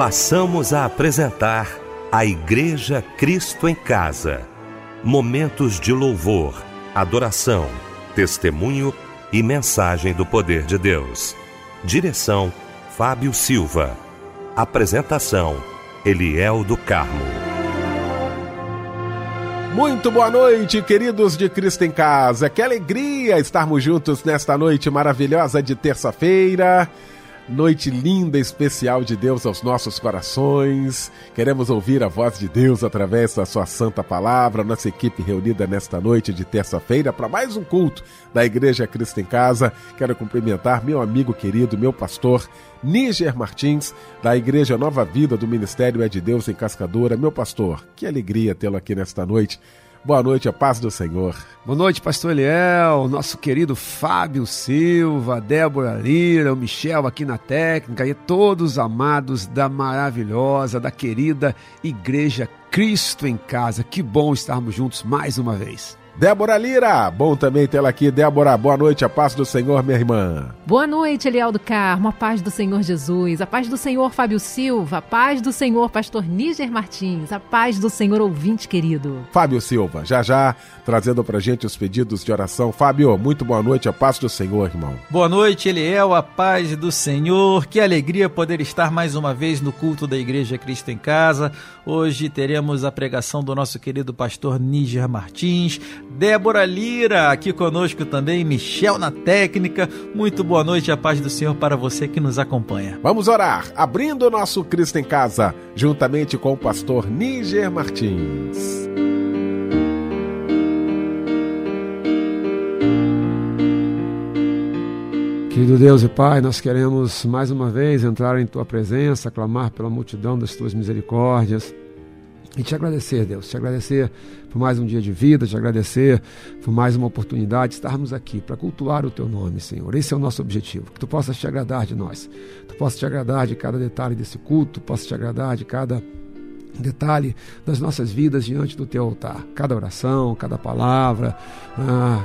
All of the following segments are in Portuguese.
passamos a apresentar a Igreja Cristo em Casa. Momentos de louvor, adoração, testemunho e mensagem do poder de Deus. Direção: Fábio Silva. Apresentação: Eliel do Carmo. Muito boa noite, queridos de Cristo em Casa. Que alegria estarmos juntos nesta noite maravilhosa de terça-feira. Noite linda, especial de Deus aos nossos corações. Queremos ouvir a voz de Deus através da Sua Santa Palavra. Nossa equipe reunida nesta noite de terça-feira para mais um culto da Igreja Cristo em Casa. Quero cumprimentar meu amigo querido, meu pastor, Níger Martins, da Igreja Nova Vida do Ministério É de Deus em Cascadora. Meu pastor, que alegria tê-lo aqui nesta noite. Boa noite, a paz do Senhor. Boa noite, pastor Eliel, nosso querido Fábio Silva, Débora Lira, o Michel aqui na técnica e todos amados da maravilhosa, da querida Igreja Cristo em Casa. Que bom estarmos juntos mais uma vez. Débora Lira, bom também tê-la aqui. Débora, boa noite, a paz do Senhor, minha irmã. Boa noite, Eliel do Carmo, a paz do Senhor Jesus, a paz do Senhor Fábio Silva, a paz do Senhor Pastor Níger Martins, a paz do Senhor ouvinte querido. Fábio Silva, já já trazendo pra gente os pedidos de oração. Fábio, muito boa noite, a paz do Senhor, irmão. Boa noite, Eliel, a paz do Senhor. Que alegria poder estar mais uma vez no culto da Igreja Cristo em Casa. Hoje teremos a pregação do nosso querido pastor Níger Martins, Débora Lira aqui conosco também, Michel na técnica. Muito boa noite, a paz do Senhor para você que nos acompanha. Vamos orar, abrindo o nosso Cristo em Casa, juntamente com o pastor Níger Martins. Querido Deus e Pai, nós queremos mais uma vez entrar em Tua presença, clamar pela multidão das Tuas misericórdias e te agradecer, Deus, te agradecer por mais um dia de vida, te agradecer por mais uma oportunidade de estarmos aqui para cultuar o Teu nome, Senhor. Esse é o nosso objetivo, que Tu possas te agradar de nós, Tu possas te agradar de cada detalhe desse culto, possas te agradar de cada detalhe das nossas vidas diante do teu altar. Cada oração, cada palavra,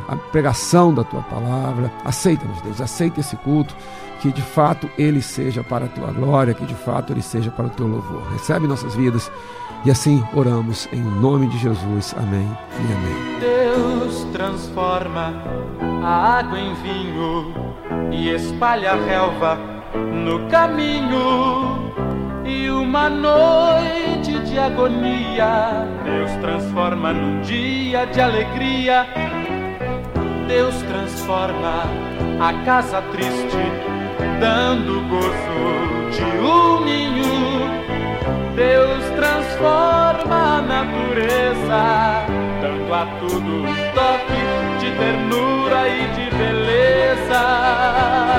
a pregação da tua palavra. Aceita-nos, Deus, aceita esse culto, que de fato ele seja para a tua glória, que de fato ele seja para o teu louvor. Recebe nossas vidas e assim oramos em nome de Jesus. Amém e amém. Deus transforma a água em vinho e espalha a relva no caminho e uma noite de agonia Deus transforma num dia de alegria. Deus transforma a casa triste, dando gozo de um ninho. Deus transforma a natureza, dando a tudo um toque de ternura e de beleza.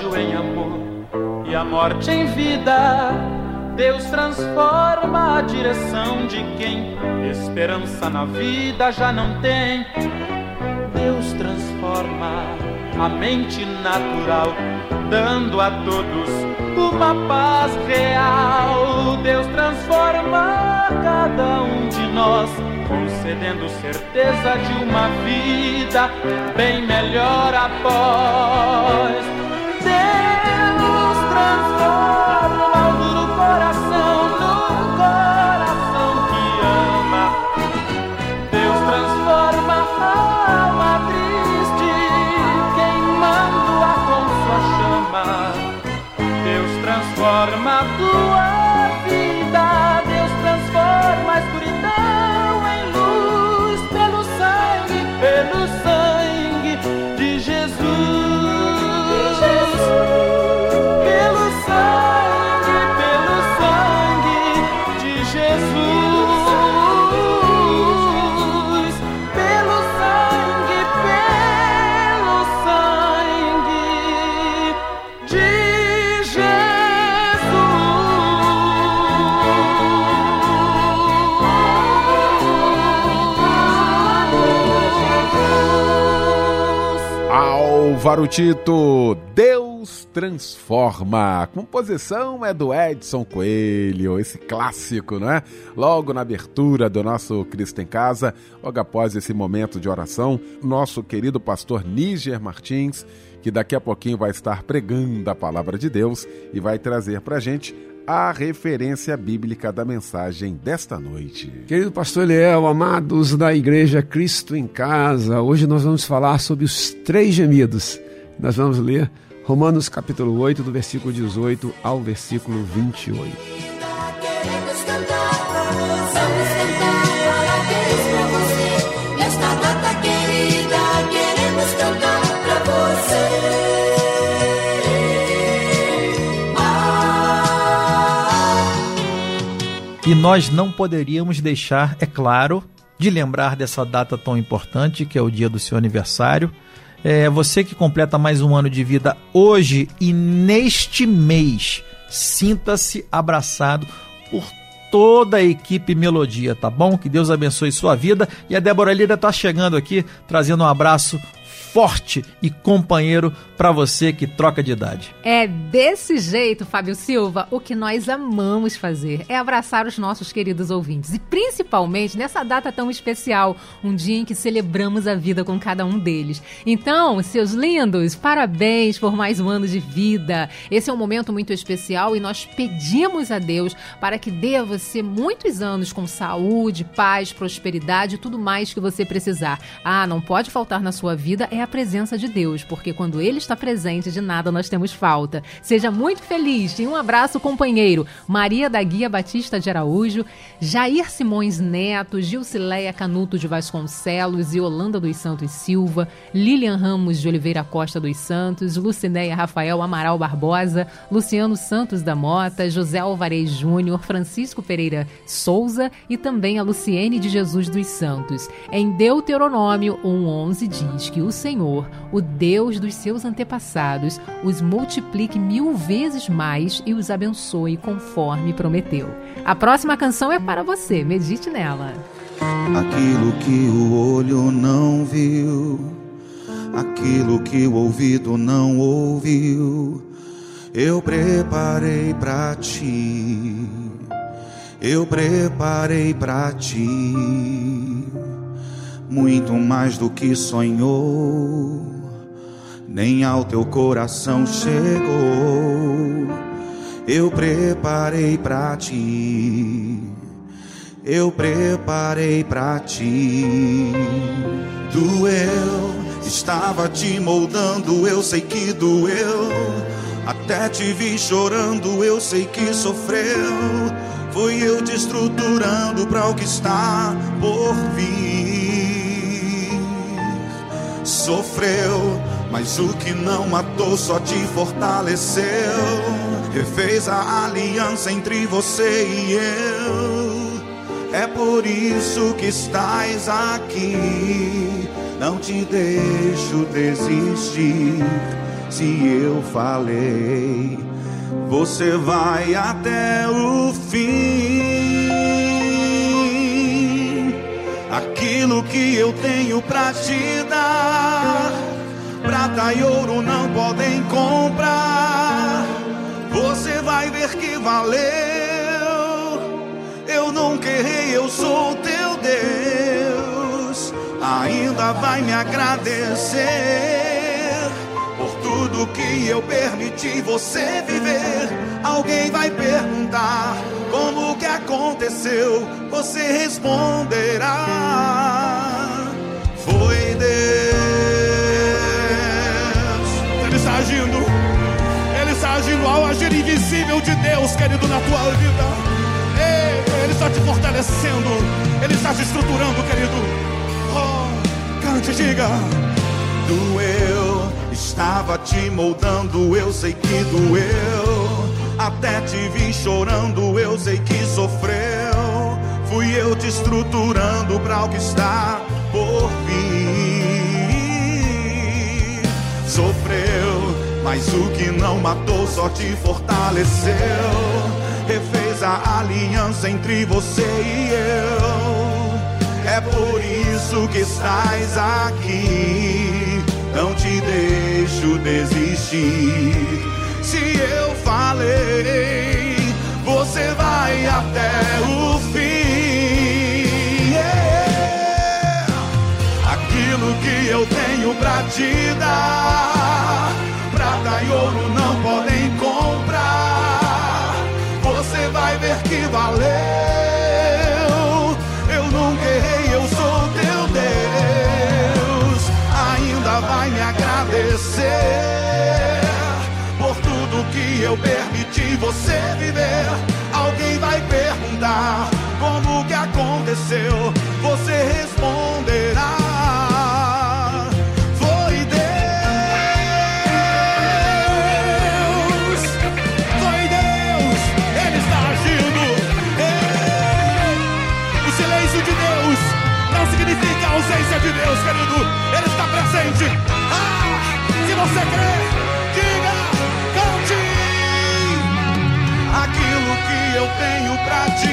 Ódio em amor e a morte em vida. Deus transforma a direção de quem esperança na vida já não tem. Deus transforma a mente natural, dando a todos uma paz real. Deus transforma cada um de nós concedendo certeza de uma vida bem melhor após. Transforma Álvaro Tito, Deus transforma. Composição é do Edson Coelho, esse clássico, né? Logo na abertura do nosso Cristo em Casa, logo após esse momento de oração, nosso querido pastor Níger Martins, que daqui a pouquinho vai estar pregando a palavra de Deus e vai trazer pra gente a referência bíblica da mensagem desta noite. Querido pastor Eliel, amados da Igreja Cristo em Casa, hoje nós vamos falar sobre os três gemidos. Nós vamos ler Romanos capítulo 8, do versículo 18 ao versículo 28. E nós não poderíamos deixar, é claro, de lembrar dessa data tão importante, que é o dia do seu aniversário. É, você que completa mais um ano de vida hoje e neste mês, sinta-se abraçado por toda a equipe Melodia, tá bom? Que Deus abençoe sua vida. E a Débora Lira está chegando aqui, trazendo um abraço forte e companheiro para você que troca de idade. É desse jeito, Fábio Silva, o que nós amamos fazer é abraçar os nossos queridos ouvintes e principalmente nessa data tão especial, um dia em que celebramos a vida com cada um deles. Então, seus lindos, parabéns por mais um ano de vida. Esse é um momento muito especial e nós pedimos a Deus para que dê a você muitos anos com saúde, paz, prosperidade e tudo mais que você precisar. Ah, não pode faltar na sua vida é a presença de Deus, porque quando Ele está presente, de nada nós temos falta. Seja muito feliz e um abraço, companheiro. Maria da Guia Batista de Araújo, Jair Simões Neto, Gilcileia Canuto de Vasconcelos e Holanda dos Santos Silva, Lilian Ramos de Oliveira Costa dos Santos, Lucinéia Rafael Amaral Barbosa, Luciano Santos da Mota, José Alvarez Júnior, Francisco Pereira Souza e também a Luciene de Jesus dos Santos. Em Deuteronômio 1,11 diz que o Senhor Senhor, o Deus dos seus antepassados, os multiplique mil vezes mais e os abençoe conforme prometeu. A próxima canção é para você, medite nela. Aquilo que o olho não viu, aquilo que o ouvido não ouviu, eu preparei para ti. Eu preparei para ti muito mais do que sonhou, nem ao teu coração chegou. Eu preparei para ti, eu preparei para ti. Doeu, estava te moldando, eu sei que doeu. Até te vi chorando, eu sei que sofreu. Foi eu te estruturando para o que está por vir sofreu, mas o que não matou só te fortaleceu. Refez a aliança entre você e eu. É por isso que estás aqui. Não te deixo desistir. Se eu falei, você vai até o fim. Aquilo que eu tenho pra te dar, prata e ouro não podem comprar. Você vai ver que valeu. Eu nunca errei, eu sou teu Deus. Ainda vai me agradecer tudo que eu permiti você viver. Alguém vai perguntar como que aconteceu, você responderá: Foi Deus. Ele está agindo, ele está agindo ao agir invisível de Deus, querido, na tua vida. Ele está te fortalecendo, ele está te estruturando, querido. Oh, cante, diga: Doeu Estava te moldando, eu sei que doeu. Até te vi chorando, eu sei que sofreu. Fui eu te estruturando para o que está por vir. Sofreu, mas o que não matou só te fortaleceu. Refez a aliança entre você e eu. É por isso que estás aqui não te deixo desistir. Se eu falei, você vai até o fim. Yeah. Aquilo que eu tenho pra te dar, prata e ouro não podem comprar. Você vai ver que valeu. agradecer por tudo que eu permiti você viver. Alguém vai perguntar como que aconteceu. Você responderá. Foi Deus, foi Deus, Ele está agindo. O silêncio de Deus não significa ausência de Deus, querido. Ele está presente você crê, pra te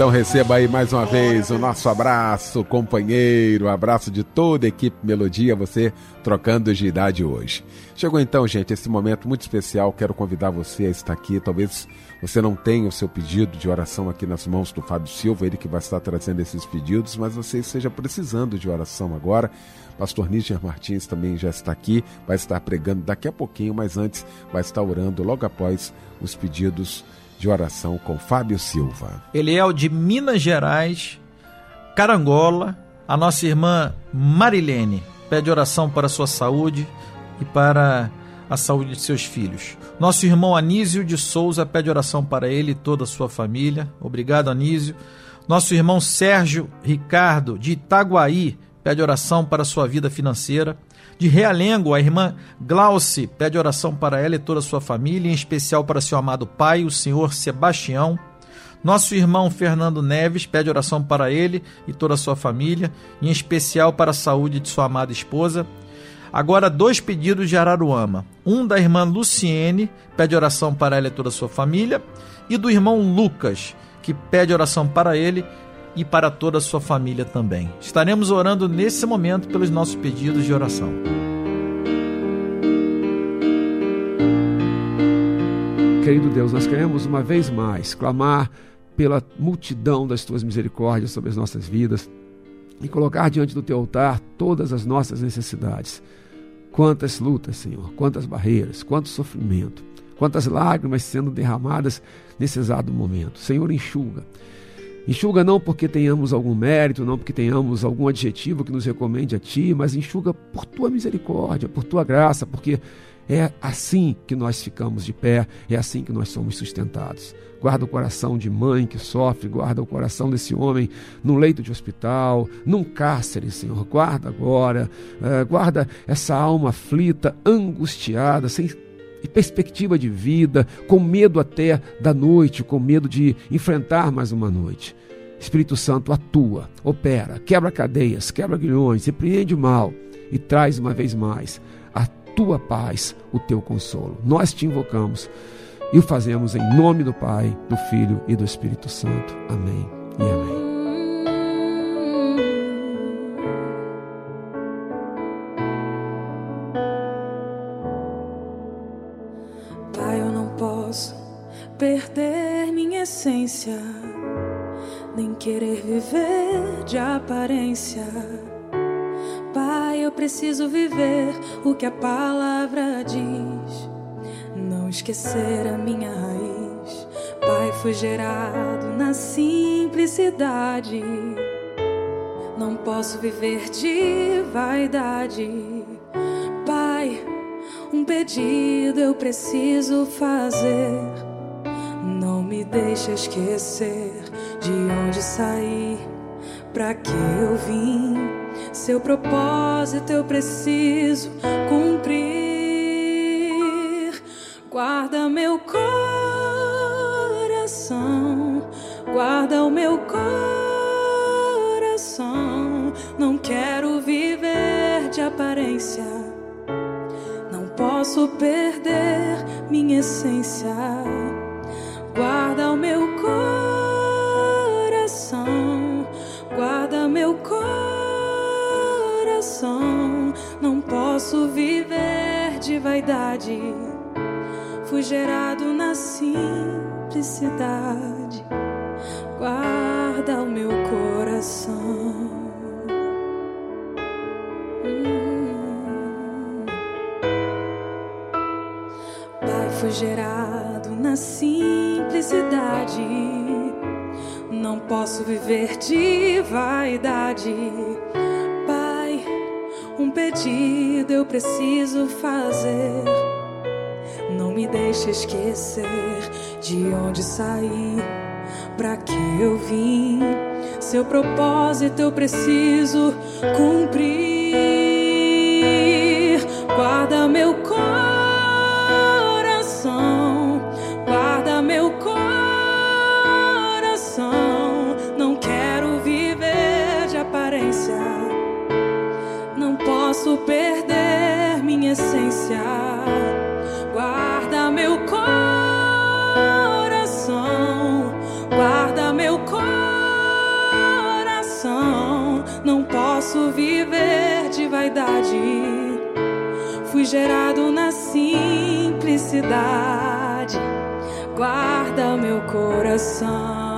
Então receba aí mais uma vez o nosso abraço, companheiro, abraço de toda a equipe Melodia, você trocando de idade hoje. Chegou então, gente, esse momento muito especial. Quero convidar você a estar aqui. Talvez você não tenha o seu pedido de oração aqui nas mãos do Fábio Silva, ele que vai estar trazendo esses pedidos, mas você esteja precisando de oração agora. Pastor Níger Martins também já está aqui, vai estar pregando daqui a pouquinho, mas antes vai estar orando logo após os pedidos de oração com Fábio Silva. Ele é o de Minas Gerais, Carangola, a nossa irmã Marilene. Pede oração para sua saúde e para a saúde de seus filhos. Nosso irmão Anísio de Souza pede oração para ele e toda a sua família. Obrigado, Anísio. Nosso irmão Sérgio Ricardo de Itaguaí pede oração para sua vida financeira. De Realengo, a irmã Glauce pede oração para ela e toda a sua família, em especial para seu amado pai, o senhor Sebastião. Nosso irmão Fernando Neves pede oração para ele e toda a sua família, em especial para a saúde de sua amada esposa. Agora, dois pedidos de Araruama. Um da irmã Luciene, pede oração para ela e toda a sua família, e do irmão Lucas, que pede oração para ele e para toda a sua família também. Estaremos orando nesse momento pelos nossos pedidos de oração. Querido Deus, nós queremos uma vez mais clamar pela multidão das tuas misericórdias sobre as nossas vidas e colocar diante do teu altar todas as nossas necessidades. Quantas lutas, Senhor, quantas barreiras, quanto sofrimento, quantas lágrimas sendo derramadas nesse exato momento. Senhor, enxuga Enxuga não porque tenhamos algum mérito, não porque tenhamos algum adjetivo que nos recomende a Ti, mas enxuga por Tua misericórdia, por Tua graça, porque é assim que nós ficamos de pé, é assim que nós somos sustentados. Guarda o coração de mãe que sofre, guarda o coração desse homem num leito de hospital, num cárcere, Senhor. Guarda agora, uh, guarda essa alma aflita, angustiada, sem e perspectiva de vida, com medo até da noite, com medo de enfrentar mais uma noite. Espírito Santo atua, opera, quebra cadeias, quebra grilhões, repreende o mal e traz uma vez mais a tua paz, o teu consolo. Nós te invocamos e o fazemos em nome do Pai, do Filho e do Espírito Santo. Amém e amém. Perder minha essência, nem querer viver de aparência. Pai, eu preciso viver o que a palavra diz. Não esquecer a minha raiz. Pai, fui gerado na simplicidade. Não posso viver de vaidade. Pai, um pedido eu preciso fazer. Deixe esquecer de onde saí, para que eu vim. Seu propósito eu preciso cumprir. Guarda meu coração, guarda o meu coração. Não quero viver de aparência. Não posso perder minha essência. Guarda o meu coração, guarda meu coração. Não posso viver de vaidade. Fui gerado na simplicidade. Guarda o meu coração. Fui gerado na simplicidade. Não posso viver de vaidade. Pai, um pedido eu preciso fazer. Não me deixe esquecer de onde saí, para que eu vim. Seu propósito eu preciso cumprir. Guarda meu coração, vaidade. Fui gerado na simplicidade. Guarda meu coração.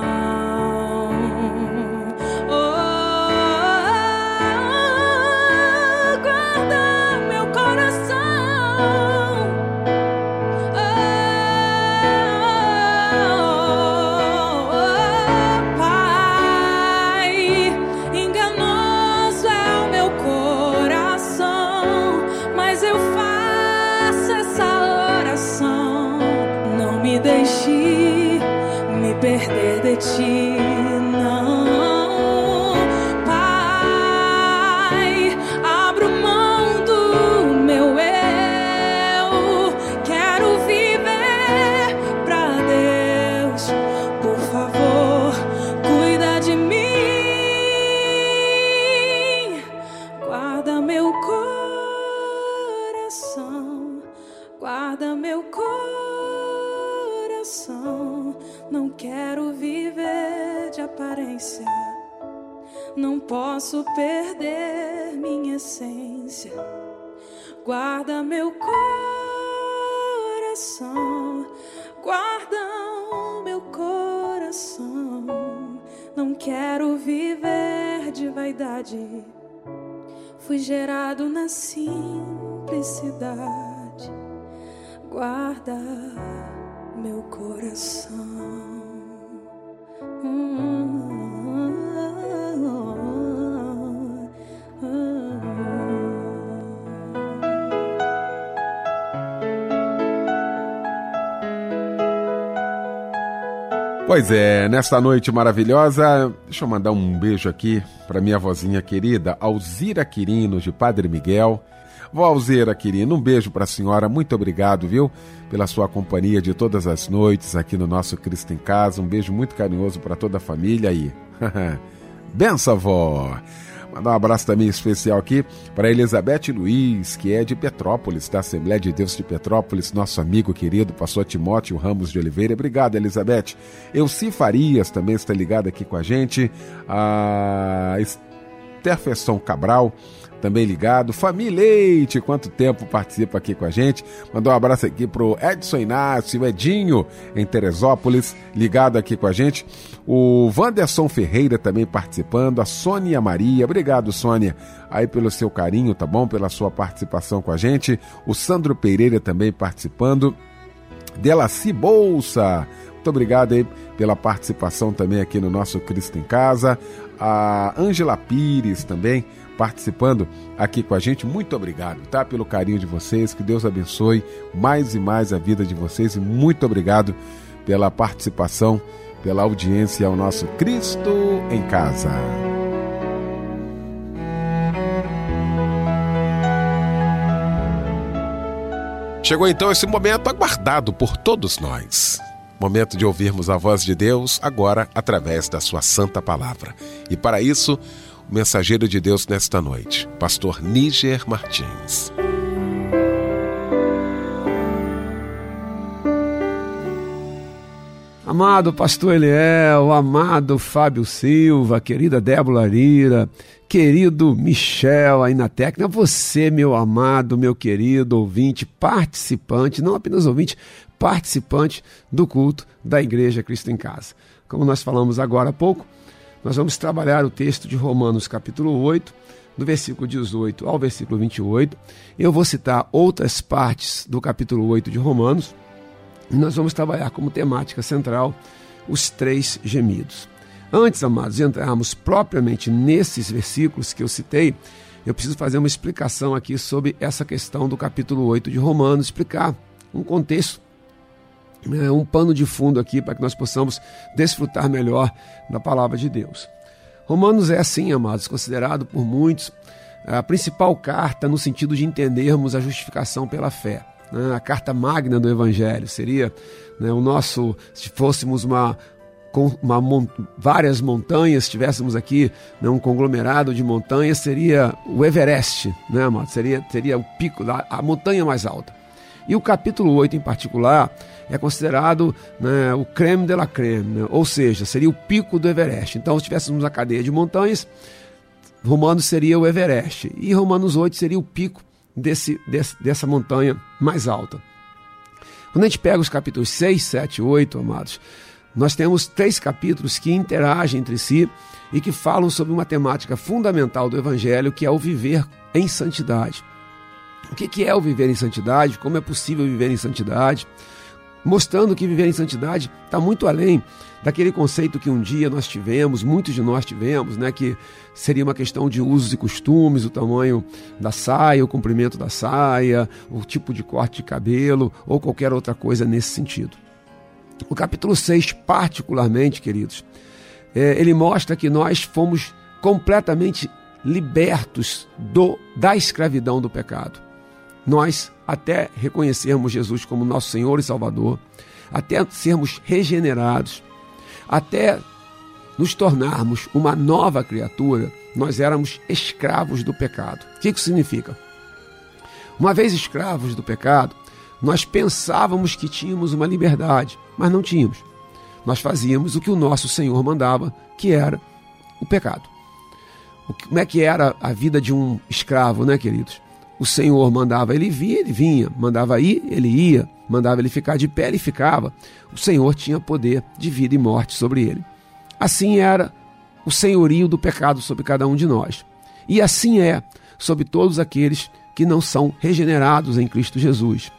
Vaidade. Fui gerado na simplicidade. Guarda meu coração. Pois é, nesta noite maravilhosa, deixa eu mandar um beijo aqui para minha vozinha querida, Alzira Quirino, de Padre Miguel. Vó Alzira Quirino, um beijo para a senhora, muito obrigado, viu, pela sua companhia de todas as noites aqui no nosso Cristo em Casa. Um beijo muito carinhoso para toda a família aí. Benção, vó! Mandar um abraço também especial aqui para Elizabeth Luiz, que é de Petrópolis, da Assembleia de Deus de Petrópolis, nosso amigo querido, pastor Timóteo Ramos de Oliveira. Obrigado, Elizabeth. Elci Farias também está ligado aqui com a gente. A Esther Fesson Cabral também ligado. Família Leite, quanto tempo participa aqui com a gente. Mandou um abraço aqui pro Edson Inácio, Edinho, em Teresópolis, ligado aqui com a gente. O Wanderson Ferreira também participando. A Sônia Maria, obrigado, Sônia, aí pelo seu carinho, tá bom? Pela sua participação com a gente. O Sandro Pereira também participando. Delaci Bolsa, muito obrigado aí pela participação também aqui no nosso Cristo em Casa. A Ângela Pires também participando aqui com a gente. Muito obrigado, tá? Pelo carinho de vocês. Que Deus abençoe mais e mais a vida de vocês. E muito obrigado pela participação, pela audiência ao nosso Cristo em Casa. Chegou então esse momento aguardado por todos nós. Momento de ouvirmos a voz de Deus agora através da sua santa palavra. E para isso, mensageiro de Deus nesta noite, pastor Níger Martins. Amado pastor Eliel, amado Fábio Silva, querida Débora Lira, querido Michel aí na técnica, você, meu amado, meu querido ouvinte, participante, não apenas ouvinte, participante do culto da Igreja Cristo em Casa. Como nós falamos agora há pouco, nós vamos trabalhar o texto de Romanos, capítulo 8, do versículo 18 ao versículo 28. Eu vou citar outras partes do capítulo 8 de Romanos. E nós vamos trabalhar como temática central os três gemidos. Antes, amados, de entrarmos propriamente nesses versículos que eu citei, eu preciso fazer uma explicação aqui sobre essa questão do capítulo 8 de Romanos, explicar um contexto é, um pano de fundo aqui para que nós possamos desfrutar melhor da palavra de Deus. Romanos é assim, amados, considerado por muitos a principal carta no sentido de entendermos a justificação pela fé. Né? A carta magna do Evangelho seria né, o nosso, se fôssemos uma, uma, várias montanhas, tivéssemos aqui né, um conglomerado de montanhas, seria o Everest, né, amado? Seria, seria o pico, a montanha mais alta. E o capítulo 8 em particular é considerado né, o creme de la creme, né? ou seja, seria o pico do Everest. Então, se tivéssemos uma cadeia de montanhas, Romanos seria o Everest e Romanos 8 seria o pico desse, desse, dessa montanha mais alta. Quando a gente pega os capítulos 6, 7 e 8, amados, nós temos três capítulos que interagem entre si e que falam sobre uma temática fundamental do Evangelho, que é o viver em santidade. O que é o viver em santidade? Como é possível viver em santidade? Mostrando que viver em santidade está muito além daquele conceito que um dia nós tivemos, muitos de nós tivemos, né, que seria uma questão de usos e costumes, o tamanho da saia, o comprimento da saia, o tipo de corte de cabelo ou qualquer outra coisa nesse sentido. O capítulo 6, particularmente, queridos, é, ele mostra que nós fomos completamente libertos do, da escravidão do pecado nós até reconhecermos Jesus como nosso Senhor e Salvador, até sermos regenerados, até nos tornarmos uma nova criatura, nós éramos escravos do pecado. O que isso significa? Uma vez escravos do pecado, nós pensávamos que tínhamos uma liberdade, mas não tínhamos. Nós fazíamos o que o nosso Senhor mandava, que era o pecado. Como é que era a vida de um escravo, né, queridos? O Senhor mandava ele vir, ele vinha, mandava ir, ele ia, mandava ele ficar de pé, ele ficava. O Senhor tinha poder de vida e morte sobre ele. Assim era o senhorio do pecado sobre cada um de nós. E assim é sobre todos aqueles que não são regenerados em Cristo Jesus.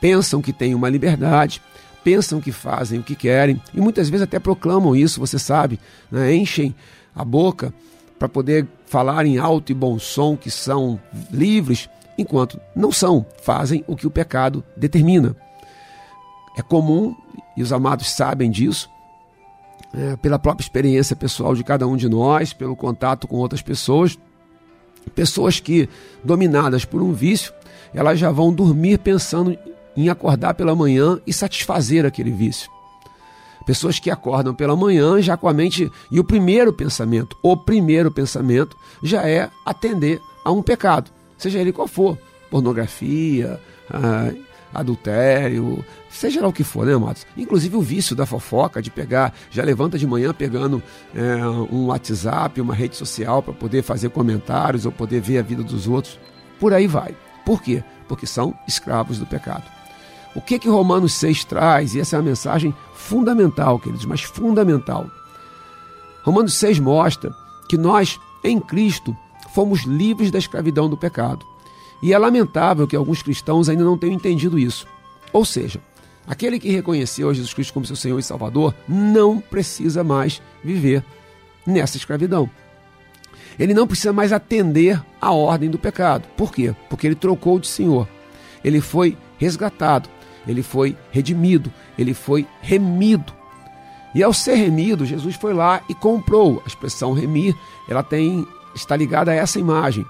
Pensam que têm uma liberdade, pensam que fazem o que querem e muitas vezes até proclamam isso, você sabe, né? enchem a boca para poder falar em alto e bom som que são livres, enquanto não são, fazem o que o pecado determina. É comum, e os amados sabem disso, é, pela própria experiência pessoal de cada um de nós, pelo contato com outras pessoas, pessoas que, dominadas por um vício, elas já vão dormir pensando em acordar pela manhã e satisfazer aquele vício. Pessoas que acordam pela manhã já com a mente. E o primeiro pensamento, o primeiro pensamento, já é atender a um pecado, seja ele qual for. Pornografia, ah, adultério, seja lá o que for, né, amados? Inclusive o vício da fofoca, de pegar, já levanta de manhã pegando é, um WhatsApp, uma rede social para poder fazer comentários ou poder ver a vida dos outros. Por aí vai. Por quê? Porque são escravos do pecado. O que que Romanos 6 traz? E essa é a mensagem fundamental, queridos, mas fundamental. Romanos 6 mostra que nós, em Cristo, fomos livres da escravidão do pecado. E é lamentável que alguns cristãos ainda não tenham entendido isso. Ou seja, aquele que reconheceu Jesus Cristo como seu Senhor e Salvador não precisa mais viver nessa escravidão. Ele não precisa mais atender à ordem do pecado. Por quê? Porque ele trocou de Senhor. Ele foi resgatado, ele foi redimido, ele foi remido. E ao ser remido, Jesus foi lá e comprou. A expressão remir, ela tem está ligada a essa imagem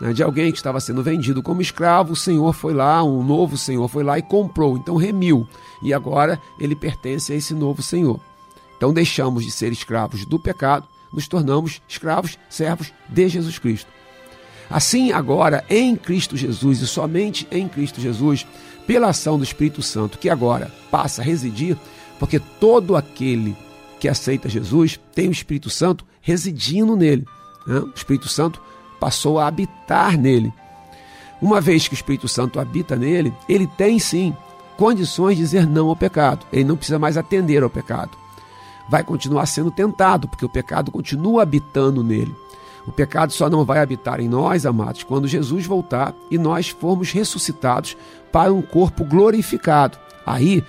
né, de alguém que estava sendo vendido como escravo, o Senhor foi lá, um novo Senhor foi lá e comprou, então remiu, e agora ele pertence a esse novo Senhor. Então deixamos de ser escravos do pecado, nos tornamos escravos, servos de Jesus Cristo. Assim, agora, em Cristo Jesus e somente em Cristo Jesus, pela ação do Espírito Santo, que agora passa a residir, porque todo aquele que aceita Jesus tem o Espírito Santo residindo nele. Né? O Espírito Santo passou a habitar nele. Uma vez que o Espírito Santo habita nele, ele tem sim condições de dizer não ao pecado. Ele não precisa mais atender ao pecado. Vai continuar sendo tentado, porque o pecado continua habitando nele. O pecado só não vai habitar em nós, amados, quando Jesus voltar e nós formos ressuscitados para um corpo glorificado. Aí,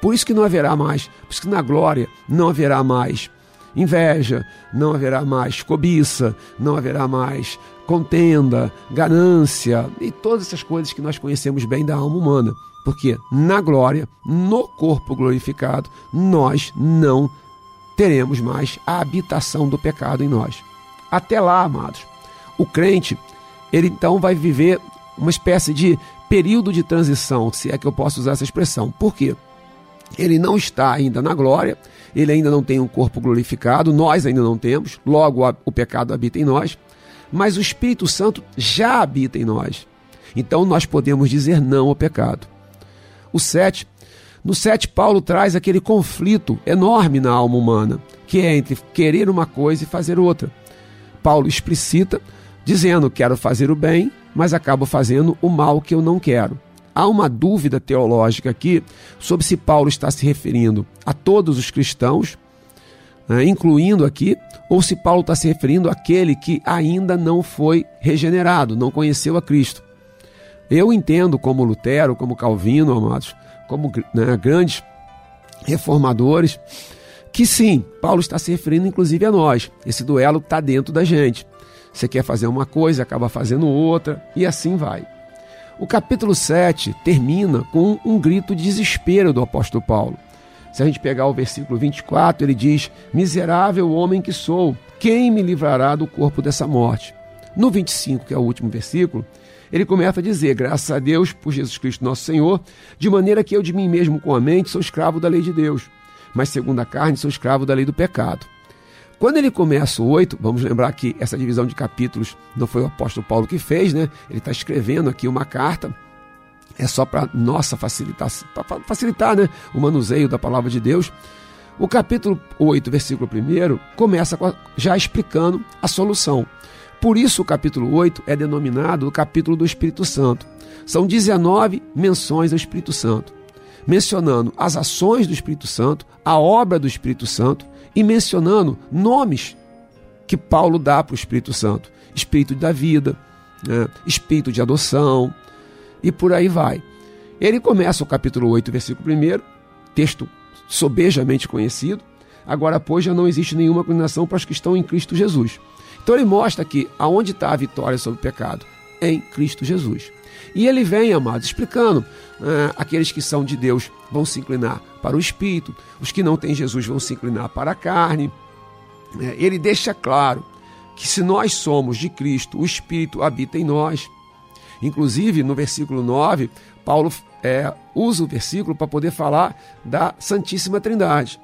por isso que não haverá mais, por isso que na glória não haverá mais inveja, não haverá mais cobiça, não haverá mais contenda, ganância e todas essas coisas que nós conhecemos bem da alma humana. Porque na glória, no corpo glorificado, nós não teremos mais a habitação do pecado em nós. Até lá, amados, o crente, ele então vai viver uma espécie de período de transição, se é que eu posso usar essa expressão. Por quê? Ele não está ainda na glória, ele ainda não tem um corpo glorificado, nós ainda não temos, logo o pecado habita em nós, mas o Espírito Santo já habita em nós. Então nós podemos dizer não ao pecado. O 7. No 7, Paulo traz aquele conflito enorme na alma humana, que é entre querer uma coisa e fazer outra. Paulo explicita, dizendo: Quero fazer o bem, mas acabo fazendo o mal que eu não quero. Há uma dúvida teológica aqui sobre se Paulo está se referindo a todos os cristãos, né, incluindo aqui, ou se Paulo está se referindo àquele que ainda não foi regenerado, não conheceu a Cristo. Eu entendo como Lutero, como Calvino, amados, como né, grandes reformadores, que sim, Paulo está se referindo inclusive a nós. Esse duelo está dentro da gente. Você quer fazer uma coisa, acaba fazendo outra, e assim vai. O capítulo 7 termina com um grito de desespero do apóstolo Paulo. Se a gente pegar o versículo 24, ele diz: Miserável homem que sou, quem me livrará do corpo dessa morte? No 25, que é o último versículo, ele começa a dizer: Graças a Deus por Jesus Cristo nosso Senhor, de maneira que eu de mim mesmo com a mente sou escravo da lei de Deus, mas segundo a carne sou escravo da lei do pecado. Quando ele começa o 8, vamos lembrar que essa divisão de capítulos não foi o apóstolo Paulo que fez, né? Ele está escrevendo aqui uma carta, é só para nossa facilitar, facilitar né? o manuseio da palavra de Deus. O capítulo 8, versículo 1, começa já explicando a solução. Por isso, o capítulo 8 é denominado o capítulo do Espírito Santo. São 19 menções ao Espírito Santo, mencionando as ações do Espírito Santo, a obra do Espírito Santo e mencionando nomes que Paulo dá para o Espírito Santo: Espírito da vida, né? Espírito de adoção e por aí vai. Ele começa o capítulo 8, versículo 1, texto sobejamente conhecido. Agora, pois, já não existe nenhuma condenação para os que estão em Cristo Jesus. Então ele mostra que aonde está a vitória sobre o pecado? Em Cristo Jesus. E ele vem, amados, explicando: aqueles que são de Deus vão se inclinar para o espírito, os que não têm Jesus vão se inclinar para a carne. Uh, ele deixa claro que se nós somos de Cristo, o espírito habita em nós. Inclusive, no versículo 9, Paulo é, usa o versículo para poder falar da Santíssima Trindade.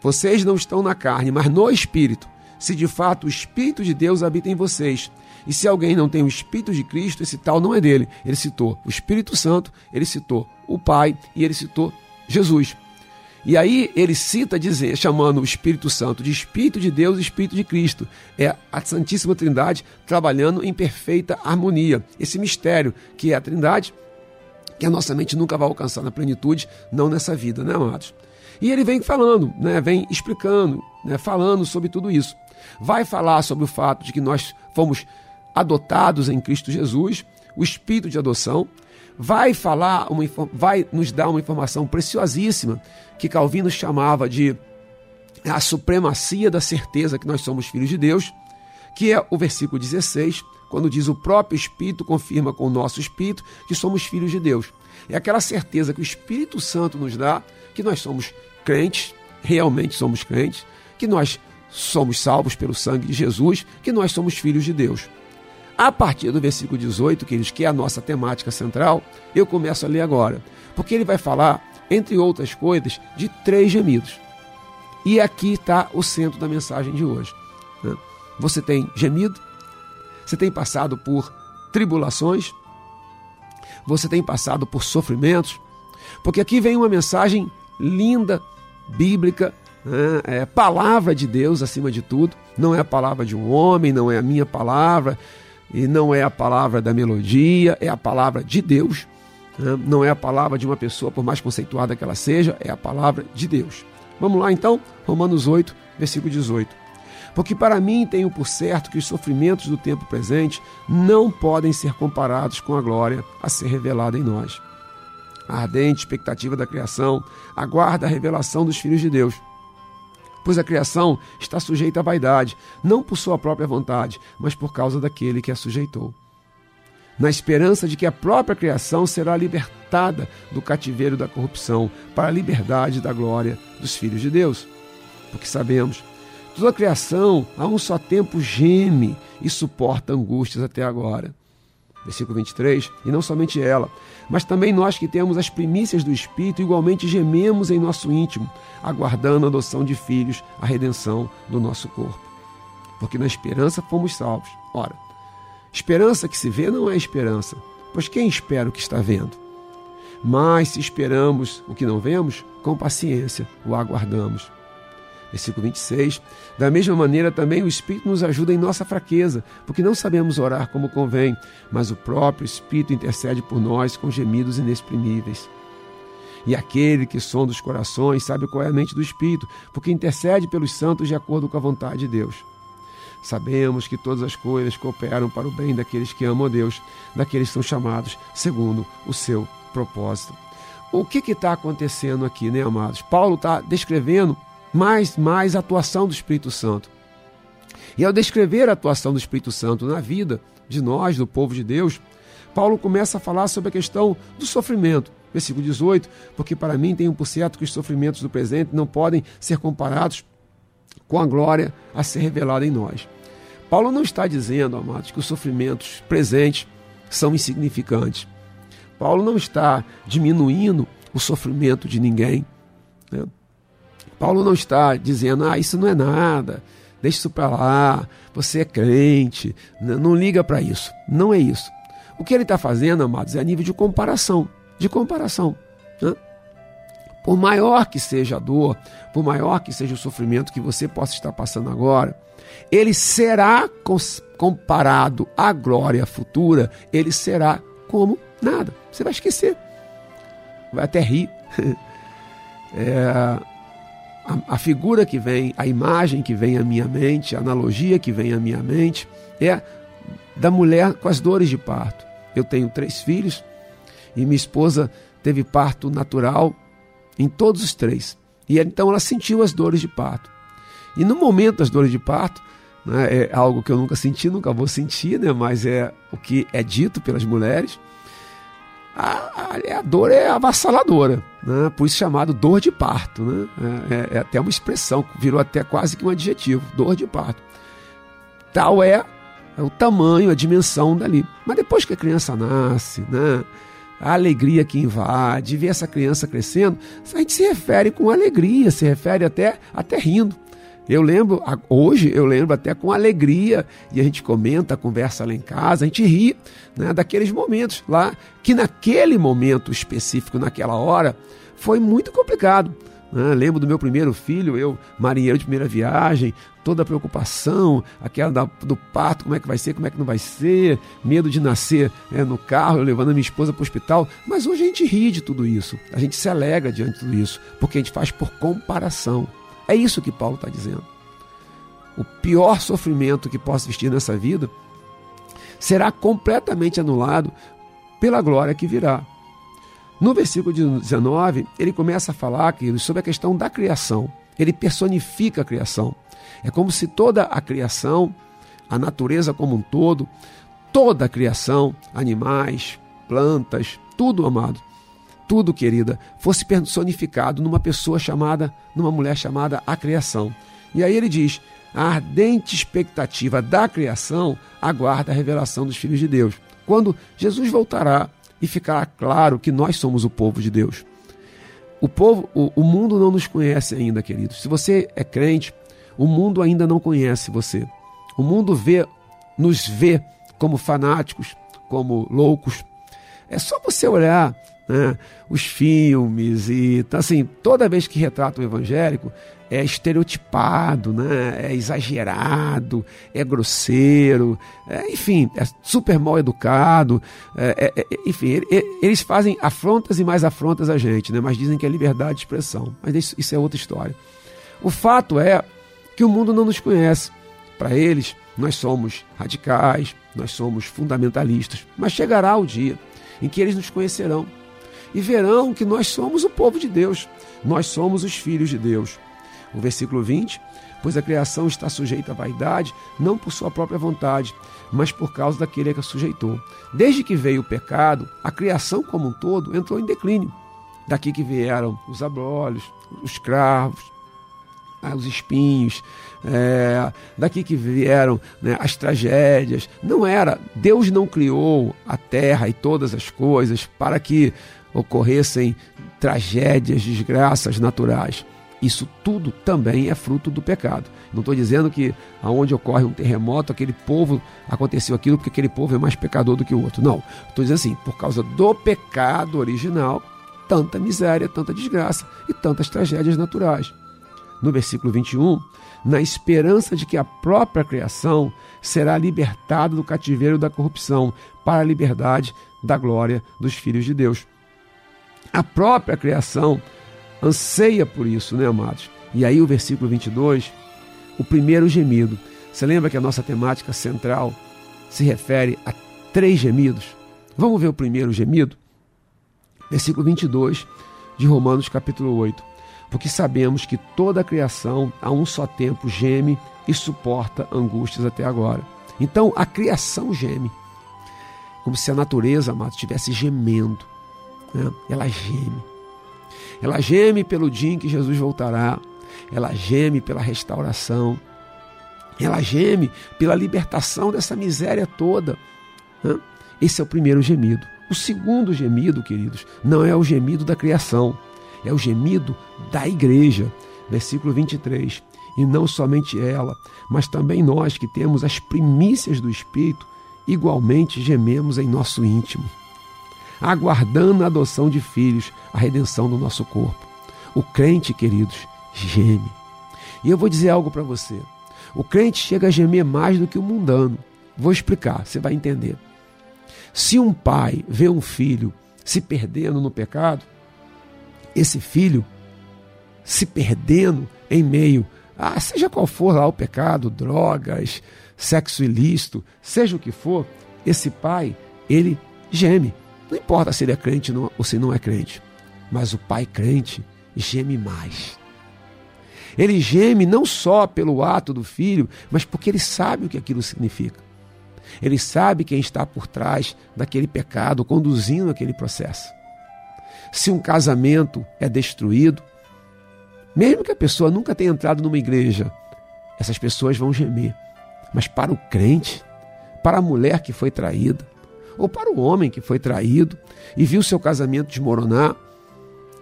Vocês não estão na carne, mas no espírito. se de fato o Espírito de Deus habita em vocês. E se alguém não tem o Espírito de Cristo, esse tal não é dele. Ele citou o Espírito Santo, ele citou o Pai e ele citou Jesus. E aí ele cita dizer, chamando o Espírito Santo de Espírito de Deus e Espírito de Cristo. É a Santíssima Trindade trabalhando em perfeita harmonia. Esse mistério que é a Trindade, que a nossa mente nunca vai alcançar na plenitude, não nessa vida, né, amados? E ele vem falando, né, vem explicando, né, falando sobre tudo isso. Vai falar sobre o fato de que nós fomos adotados em Cristo Jesus, o espírito de adoção, vai falar, uma, vai nos dar uma informação preciosíssima que Calvino chamava de a supremacia da certeza que nós somos filhos de Deus, que é o versículo 16, quando diz o próprio Espírito confirma com o nosso Espírito que somos filhos de Deus. É aquela certeza que o Espírito Santo nos dá que nós somos crentes, realmente somos crentes, que nós somos salvos pelo sangue de Jesus, que nós somos filhos de Deus. A partir do versículo 18, queridos, que é a nossa temática central, eu começo a ler agora. Porque ele vai falar, entre outras coisas, de três gemidos. E aqui está o centro da mensagem de hoje. Né? Você tem gemido, você tem passado por tribulações, você tem passado por sofrimentos, porque aqui vem uma mensagem linda, bíblica, né? é palavra de Deus acima de tudo, não é a palavra de um homem, não é a minha palavra, e não é a palavra da melodia, é a palavra de Deus. Né? Não é a palavra de uma pessoa, por mais conceituada que ela seja, é a palavra de Deus. Vamos lá então, Romanos 8, versículo 18. Porque para mim tenho por certo que os sofrimentos do tempo presente não podem ser comparados com a glória a ser revelada em nós. A ardente expectativa da criação aguarda a revelação dos filhos de Deus pois a criação está sujeita à vaidade, não por sua própria vontade, mas por causa daquele que a sujeitou. Na esperança de que a própria criação será libertada do cativeiro da corrupção para a liberdade da glória dos filhos de Deus. Porque sabemos, toda a criação a um só tempo geme e suporta angústias até agora versículo 23, e não somente ela, mas também nós que temos as primícias do Espírito, igualmente gememos em nosso íntimo, aguardando a adoção de filhos, a redenção do nosso corpo. Porque na esperança fomos salvos. Ora, esperança que se vê não é esperança, pois quem espera o que está vendo? Mas se esperamos o que não vemos, com paciência o aguardamos. Versículo 26. Da mesma maneira, também o Espírito nos ajuda em nossa fraqueza, porque não sabemos orar como convém, mas o próprio Espírito intercede por nós com gemidos inexprimíveis. E aquele que sonda os corações sabe qual é a mente do Espírito, porque intercede pelos santos de acordo com a vontade de Deus. Sabemos que todas as coisas cooperam para o bem daqueles que amam a Deus, daqueles que são chamados segundo o seu propósito. O que está acontecendo aqui, né, amados? Paulo está descrevendo mais, mais atuação do Espírito Santo. E ao descrever a atuação do Espírito Santo na vida de nós, do povo de Deus, Paulo começa a falar sobre a questão do sofrimento. Versículo 18: Porque para mim tenho por certo que os sofrimentos do presente não podem ser comparados com a glória a ser revelada em nós. Paulo não está dizendo, amados, que os sofrimentos presentes são insignificantes. Paulo não está diminuindo o sofrimento de ninguém. Né? Paulo não está dizendo, ah, isso não é nada, deixa isso para lá, você é crente, não liga para isso. Não é isso. O que ele está fazendo, amados, é a nível de comparação. De comparação. Né? Por maior que seja a dor, por maior que seja o sofrimento que você possa estar passando agora, ele será comparado à glória futura, ele será como nada. Você vai esquecer. Vai até rir. É, a, a figura que vem, a imagem que vem à minha mente, a analogia que vem à minha mente é da mulher com as dores de parto. Eu tenho três filhos e minha esposa teve parto natural em todos os três. E então ela sentiu as dores de parto. E no momento das dores de parto, né, é algo que eu nunca senti, nunca vou sentir, né, mas é o que é dito pelas mulheres a, a, a dor é avassaladora, né? por isso chamado dor de parto. Né? É, é, é, até uma expressão, virou até quase que um adjetivo, dor de parto. Tal é, é o tamanho, a dimensão dali. Mas depois que a criança nasce, né? a alegria que invade, ver essa criança crescendo, a gente se refere com alegria, se refere até, até rindo. Eu lembro, hoje eu lembro até com alegria, e a gente comenta, conversa lá em casa, a gente ri né, daqueles momentos lá, que naquele momento específico, naquela hora, foi muito complicado. Né? Lembro do meu primeiro filho, eu, marinheiro de primeira viagem, toda a preocupação, aquela da, do parto, como é que vai ser, como é que não vai ser, medo de nascer é, no carro, levando a minha esposa para o hospital. Mas hoje a gente ri de tudo isso, a gente se alegra diante de tudo isso, porque a gente faz por comparação. É isso que Paulo está dizendo. O pior sofrimento que possa existir nessa vida será completamente anulado pela glória que virá. No versículo 19, ele começa a falar queridos, sobre a questão da criação. Ele personifica a criação. É como se toda a criação, a natureza como um todo, toda a criação, animais, plantas, tudo amado, tudo querida, fosse personificado numa pessoa chamada, numa mulher chamada a criação. E aí ele diz: a ardente expectativa da criação aguarda a revelação dos filhos de Deus. Quando Jesus voltará e ficará claro que nós somos o povo de Deus. O povo, o, o mundo não nos conhece ainda, queridos. Se você é crente, o mundo ainda não conhece você. O mundo vê, nos vê como fanáticos, como loucos. É só você olhar né, os filmes e assim toda vez que retrata o evangélico é estereotipado, né, é exagerado, é grosseiro, é, enfim, é super mal educado, é, é, é enfim, eles fazem afrontas e mais afrontas a gente, né, mas dizem que é liberdade de expressão. Mas isso, isso é outra história. O fato é que o mundo não nos conhece. Para eles, nós somos radicais, nós somos fundamentalistas. Mas chegará o dia em que eles nos conhecerão e verão que nós somos o povo de Deus, nós somos os filhos de Deus. O versículo 20: Pois a criação está sujeita à vaidade, não por sua própria vontade, mas por causa daquele que a sujeitou. Desde que veio o pecado, a criação como um todo entrou em declínio. Daqui que vieram os abrolhos, os cravos, ah, os espinhos, é, daqui que vieram né, as tragédias. Não era, Deus não criou a terra e todas as coisas para que ocorressem tragédias, desgraças naturais. Isso tudo também é fruto do pecado. Não estou dizendo que aonde ocorre um terremoto, aquele povo aconteceu aquilo porque aquele povo é mais pecador do que o outro. Não. Estou dizendo assim, por causa do pecado original, tanta miséria, tanta desgraça e tantas tragédias naturais no versículo 21, na esperança de que a própria criação será libertada do cativeiro da corrupção para a liberdade da glória dos filhos de Deus. A própria criação anseia por isso, né, amados? E aí o versículo 22, o primeiro gemido. Você lembra que a nossa temática central se refere a três gemidos? Vamos ver o primeiro gemido? Versículo 22 de Romanos capítulo 8 porque sabemos que toda a criação a um só tempo geme e suporta angústias até agora. Então a criação geme, como se a natureza, amado, estivesse gemendo. Né? Ela geme. Ela geme pelo dia em que Jesus voltará. Ela geme pela restauração. Ela geme pela libertação dessa miséria toda. Né? Esse é o primeiro gemido. O segundo gemido, queridos, não é o gemido da criação é o gemido da igreja. Versículo 23. E não somente ela, mas também nós que temos as primícias do Espírito, igualmente gememos em nosso íntimo, aguardando a adoção de filhos, a redenção do nosso corpo. O crente, queridos, geme. E eu vou dizer algo para você. O crente chega a gemer mais do que o mundano. Vou explicar, você vai entender. Se um pai vê um filho se perdendo no pecado, esse filho se perdendo em meio a seja qual for lá o pecado, drogas, sexo ilícito, seja o que for, esse pai, ele geme. Não importa se ele é crente ou se não é crente, mas o pai crente geme mais. Ele geme não só pelo ato do filho, mas porque ele sabe o que aquilo significa. Ele sabe quem está por trás daquele pecado, conduzindo aquele processo se um casamento é destruído, mesmo que a pessoa nunca tenha entrado numa igreja, essas pessoas vão gemer. Mas para o crente, para a mulher que foi traída, ou para o homem que foi traído e viu seu casamento desmoronar,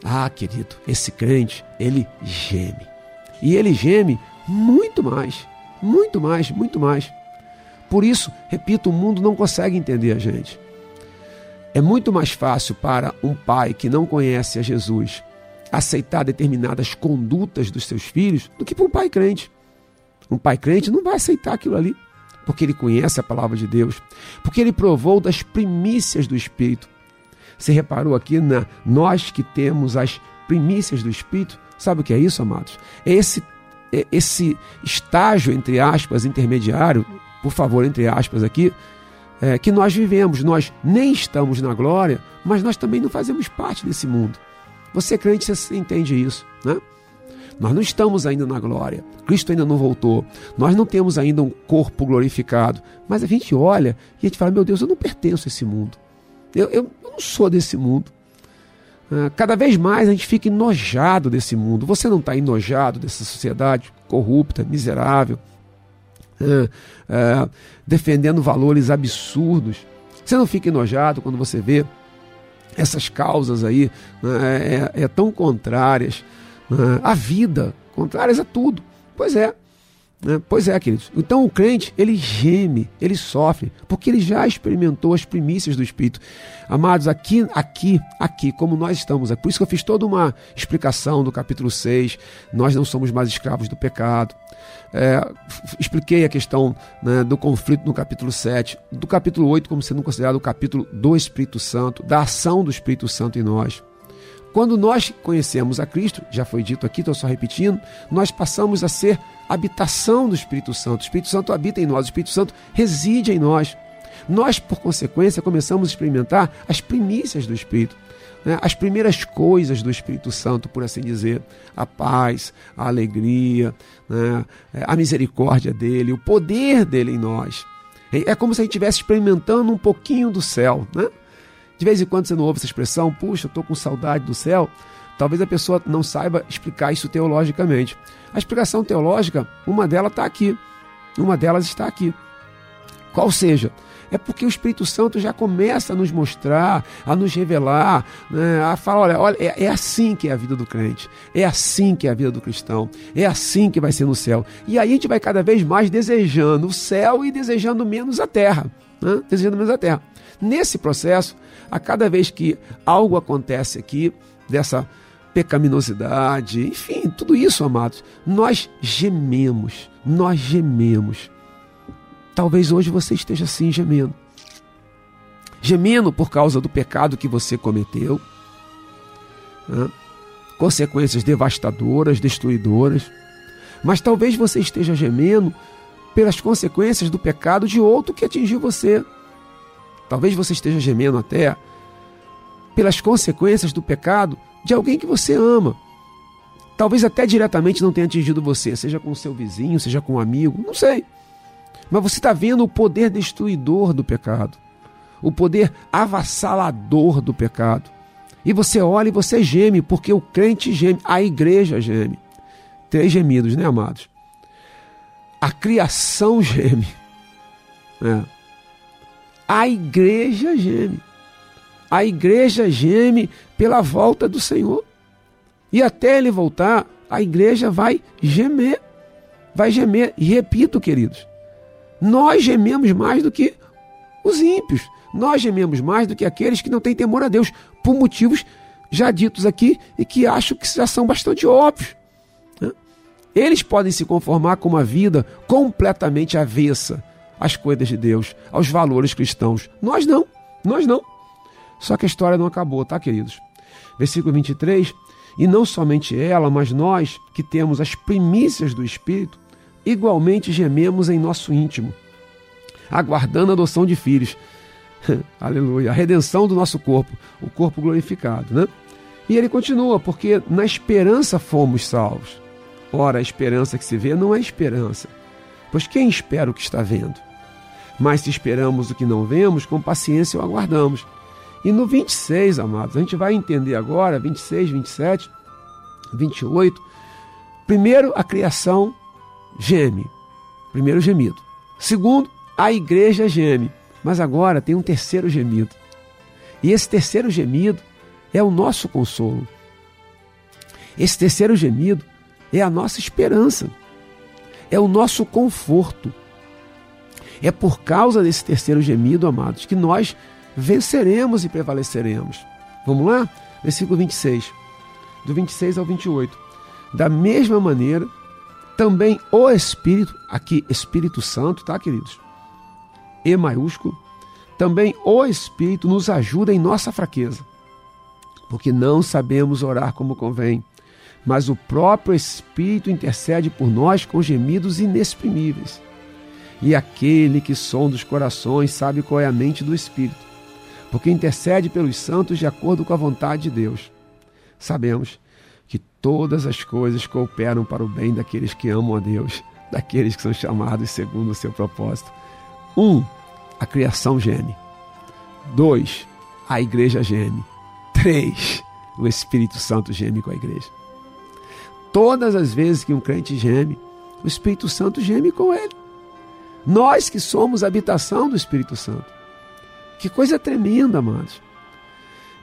ah, querido, esse crente, ele geme. E ele geme Muito mais, muito mais, muito mais. Por isso, repito, o mundo não consegue entender a gente. É muito mais fácil para um pai que não conhece a Jesus aceitar determinadas condutas dos seus filhos do que para um pai crente. Um pai crente não vai aceitar aquilo ali, porque ele conhece a palavra de Deus, porque ele provou das primícias do Espírito. Você reparou aqui na nós que temos as primícias do Espírito? Sabe o que é isso, amados? É esse, é esse estágio, entre aspas, intermediário, por favor, entre aspas aqui, é, que nós vivemos. Nós nem estamos na glória, mas nós também não fazemos parte desse mundo. Você crente, você entende isso, né? Nós não estamos ainda na glória. Cristo ainda não voltou. Nós não temos ainda um corpo glorificado. Mas a gente olha e a gente fala: meu Deus, eu não pertenço a esse mundo. Eu, eu, não sou desse mundo. Ah, cada vez mais a gente fica enojado desse mundo. Você não está enojado dessa sociedade corrupta, miserável, ah, ah, defendendo valores absurdos. Você não fica enojado quando você vê essas causas aí né, é, é, tão contrárias né, à vida, contrárias a tudo. Pois é, né? Pois é, queridos. Então o crente, ele geme, ele sofre, porque ele já experimentou as primícias do Espírito. Amados, aqui, aqui, aqui, como nós estamos, é por isso que eu fiz toda uma explicação do capítulo 6, nós não somos mais escravos do pecado. É, expliquei a questão né, do conflito no capítulo 7, do capítulo 8 como sendo considerado o capítulo do Espírito Santo, da ação do Espírito Santo em nós. Quando nós conhecemos a Cristo, já foi dito aqui, estou só repetindo, nós passamos a ser habitação do Espírito Santo. O Espírito Santo habita em nós, o Espírito Santo reside em nós. Nós, por consequência, começamos a experimentar as primícias do Espírito, né? as primeiras coisas do Espírito Santo, por assim dizer: a paz, a alegria, né? a misericórdia dele, o poder dele em nós. É como se a gente estivesse experimentando um pouquinho do céu. Né? De vez em quando você não ouve essa expressão, puxa, eu estou com saudade do céu. Talvez a pessoa não saiba explicar isso teologicamente. A explicação teológica, uma delas está aqui. Uma delas está aqui. Qual seja? É porque o Espírito Santo já começa a nos mostrar, a nos revelar, né, a falar: olha, olha é, é, assim que é a vida do crente, é assim que é a vida do cristão, é assim que vai ser no céu. E aí a gente vai cada vez mais desejando o céu e desejando menos a terra. Né, desejando menos a terra. Nesse processo, a cada vez que algo acontece aqui, dessa pecaminosidade, enfim, tudo isso, amados, nós gememos, nós gememos. Talvez hoje você esteja assim gemendo. Gemendo por causa do pecado que você cometeu, né? consequências devastadoras, destruidoras. Mas talvez você esteja gemendo pelas consequências do pecado de outro que atingiu você. Talvez você esteja gemendo até pelas consequências do pecado de alguém que você ama. Talvez até diretamente não tenha atingido você, seja com seu vizinho, seja com um amigo, não sei. Mas você está vendo o poder destruidor do pecado, o poder avassalador do pecado. E você olha e você geme, porque o crente geme, a igreja geme. Três gemidos, né, amados? A criação geme. É. A igreja geme. A igreja geme pela volta do Senhor. E até ele voltar, a igreja vai gemer. Vai gemer. E repito, queridos, nós gememos mais do que os ímpios. Nós gememos mais do que aqueles que não têm temor a Deus, por motivos já ditos aqui e que acho que já são bastante óbvios. Eles podem se conformar com uma vida completamente avessa às coisas de Deus, aos valores cristãos. Nós não, nós não. Só que a história não acabou, tá, queridos? Versículo 23. E não somente ela, mas nós que temos as primícias do Espírito, igualmente gememos em nosso íntimo, aguardando a adoção de filhos. Aleluia. A redenção do nosso corpo, o corpo glorificado, né? E ele continua, porque na esperança fomos salvos. Ora, a esperança que se vê não é esperança, pois quem espera o que está vendo? Mas se esperamos o que não vemos, com paciência o aguardamos. E no 26, amados, a gente vai entender agora, 26, 27, 28. Primeiro, a criação geme. Primeiro gemido. Segundo, a igreja geme. Mas agora tem um terceiro gemido. E esse terceiro gemido é o nosso consolo. Esse terceiro gemido é a nossa esperança. é o nosso conforto. É por causa desse terceiro gemido, amados, que nós venceremos e prevaleceremos. Vamos lá? Versículo 26, do 26 ao 28. Da mesma maneira, também o Espírito, aqui Espírito Santo, tá, queridos? E maiúsculo, também o Espírito nos ajuda em nossa fraqueza, porque não sabemos orar como convém, mas o próprio Espírito intercede por nós com gemidos inexprimíveis. E aquele que sonda os corações sabe qual é a mente do Espírito, porque intercede pelos santos de acordo com a vontade de Deus. Sabemos que todas as coisas cooperam para o bem daqueles que amam a Deus, daqueles que são chamados segundo o seu propósito. Um, a criação geme. Dois, a igreja geme. Três, o Espírito Santo geme com a igreja. Todas as vezes que um crente geme, o Espírito Santo geme com ele. Nós que somos a habitação do Espírito Santo. Que coisa tremenda, amados.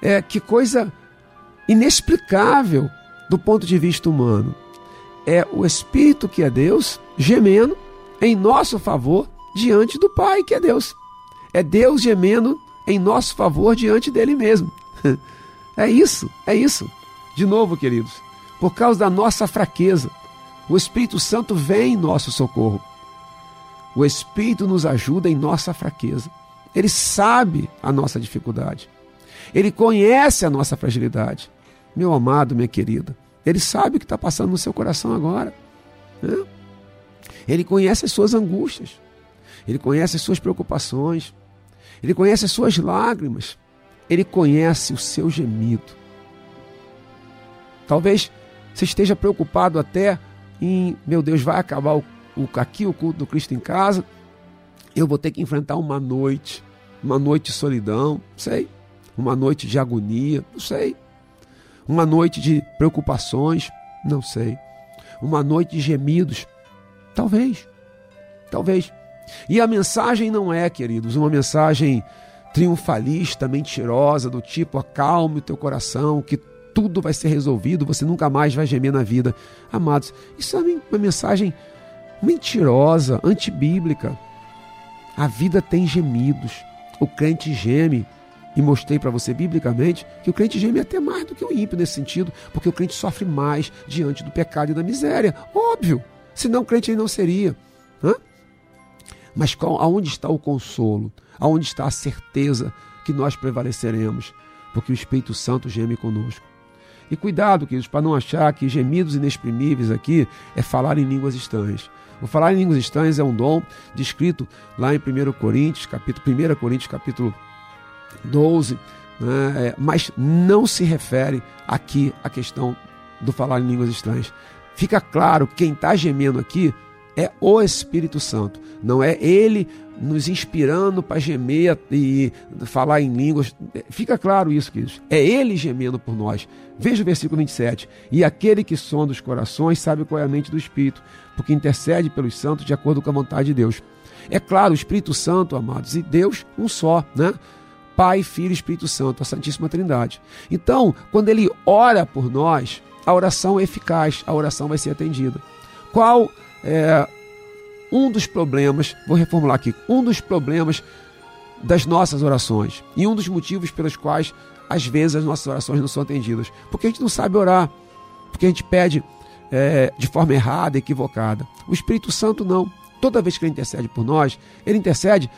É, que coisa inexplicável do ponto de vista humano. É o Espírito que é Deus gemendo em nosso favor diante do Pai que é Deus. É Deus gemendo em nosso favor diante dele mesmo. É isso, é isso. De novo, queridos, por causa da nossa fraqueza, o Espírito Santo vem em nosso socorro. O Espírito nos ajuda em nossa fraqueza. Ele sabe a nossa dificuldade. Ele conhece a nossa fragilidade. Meu amado, minha querida, ele sabe o que está passando no seu coração agora. Né? Ele conhece as suas angústias. Ele conhece as suas preocupações. Ele conhece as suas lágrimas. Ele conhece o seu gemido. Talvez você esteja preocupado até em, meu Deus, vai acabar o, o, aqui o culto do Cristo em casa. Eu vou ter que enfrentar uma noite, uma noite de solidão, não sei. Uma noite de agonia, não sei. Uma noite de preocupações, não sei. Uma noite de gemidos, talvez. Talvez. E a mensagem não é, queridos, uma mensagem triunfalista, mentirosa, do tipo acalme o teu coração, que tudo vai ser resolvido, você nunca mais vai gemer na vida. Amados, isso é uma mensagem mentirosa, antibíblica. A vida tem gemidos. O crente geme. E mostrei para você biblicamente que o crente geme até mais do que o ímpio nesse sentido, porque o crente sofre mais diante do pecado e da miséria. Óbvio. Senão o crente não seria. Hã? Mas qual, aonde está o consolo? Aonde está a certeza que nós prevaleceremos? Porque o Espírito Santo geme conosco. E cuidado, queridos, para não achar que gemidos inexprimíveis aqui é falar em línguas estranhas. O falar em línguas estranhas é um dom descrito lá em 1 Coríntios, capítulo, 1 Coríntios, capítulo 12, né? É, mas não se refere aqui à questão do falar em línguas estranhas. Fica claro que quem está gemendo aqui é o Espírito Santo, não é ele nos inspirando para gemer e falar em línguas. Fica claro isso, queridos. É ele gemendo por nós. Veja o versículo 27. E aquele que sonda os corações sabe qual é a mente do Espírito, porque intercede pelos santos de acordo com a vontade de Deus. É claro, o Espírito Santo, amados, e Deus um só, né? Pai, Filho e Espírito Santo, a Santíssima Trindade. Então, quando ele ora por nós, a oração é eficaz, a oração vai ser atendida. Qual é, um dos problemas, vou reformular aqui, um dos problemas das nossas orações e um dos motivos pelos quais às vezes as nossas orações não são atendidas, porque a gente não sabe orar, porque a gente pede é, de forma errada, equivocada. O Espírito Santo não. Toda vez que ele intercede por nós, ele intercede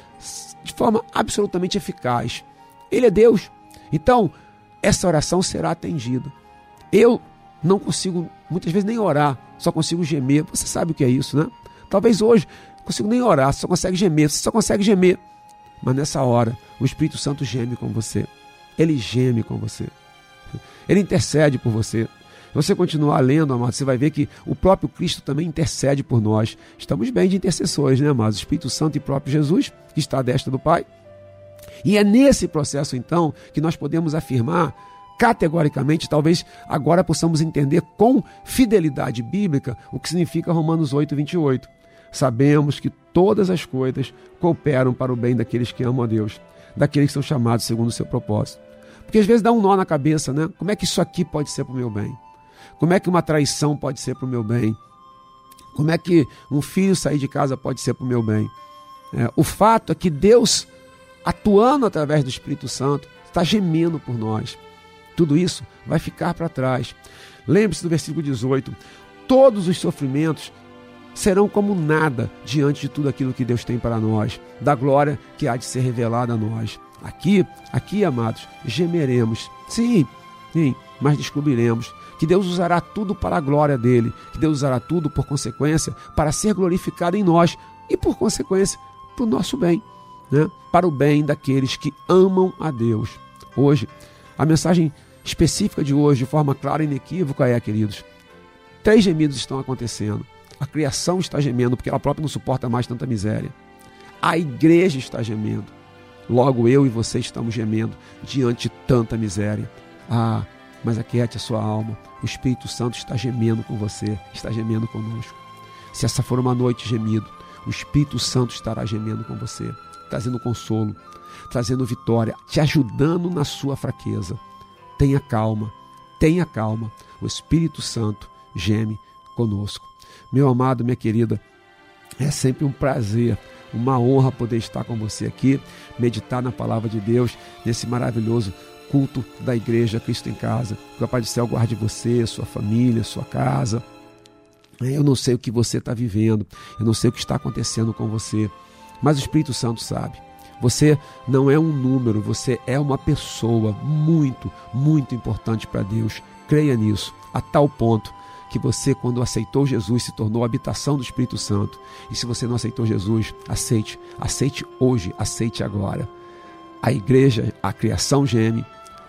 de forma absolutamente eficaz. Ele é Deus. Então, essa oração será atendida. Eu não consigo muitas vezes nem orar, só consigo gemer. Você sabe o que é isso, né? Talvez hoje não consigo nem orar, só consegue gemer, você só consegue gemer. Mas nessa hora, o Espírito Santo geme com você. Ele geme com você. Ele intercede por você. Você continuar lendo, amado, você vai ver que o próprio Cristo também intercede por nós. Estamos bem de intercessores, né, amados? Espírito Santo e próprio Jesus, que está à destra do Pai. E é nesse processo, então, que nós podemos afirmar categoricamente, talvez agora possamos entender com fidelidade bíblica o que significa Romanos 8, 28. Sabemos que todas as coisas cooperam para o bem daqueles que amam a Deus, daqueles que são chamados segundo o seu propósito. Porque às vezes dá um nó na cabeça, né? Como é que isso aqui pode ser para o meu bem? Como é que uma traição pode ser para o meu bem? Como é que um filho sair de casa pode ser para o meu bem? É, o fato é que Deus, atuando através do Espírito Santo, está gemendo por nós. Tudo isso vai ficar para trás. Lembre-se do versículo 18: todos os sofrimentos serão como nada diante de tudo aquilo que Deus tem para nós, da glória que há de ser revelada a nós. Aqui, aqui, amados, gemeremos. Sim, sim, mas descobriremos que Deus usará tudo para a glória dele, que Deus usará tudo, por consequência, para ser glorificado em nós e, por consequência, para o nosso bem, né? para o bem daqueles que amam a Deus. Hoje, a mensagem específica de hoje, de forma clara e inequívoca, é, queridos: três gemidos estão acontecendo. A criação está gemendo porque ela própria não suporta mais tanta miséria. A igreja está gemendo. Logo eu e você estamos gemendo diante de tanta miséria. Ah, mas aquiete a sua alma. O Espírito Santo está gemendo com você, está gemendo conosco. Se essa for uma noite gemido, o Espírito Santo estará gemendo com você, trazendo consolo, trazendo vitória, te ajudando na sua fraqueza. Tenha calma, tenha calma. O Espírito Santo geme conosco. Meu amado, minha querida, é sempre um prazer, uma honra poder estar com você aqui, meditar na palavra de Deus, nesse maravilhoso culto da igreja Cristo em Casa. Que o Pai do Céu guarde você, sua família, sua casa. Eu não sei o que você está vivendo, eu não sei o que está acontecendo com você, mas o Espírito Santo sabe. Você não é um número, você é uma pessoa muito, muito importante para Deus. Creia nisso, a tal ponto que você, quando aceitou Jesus, se tornou a habitação do Espírito Santo. E se você não aceitou Jesus, aceite, aceite hoje, aceite agora. A igreja, a criação geme,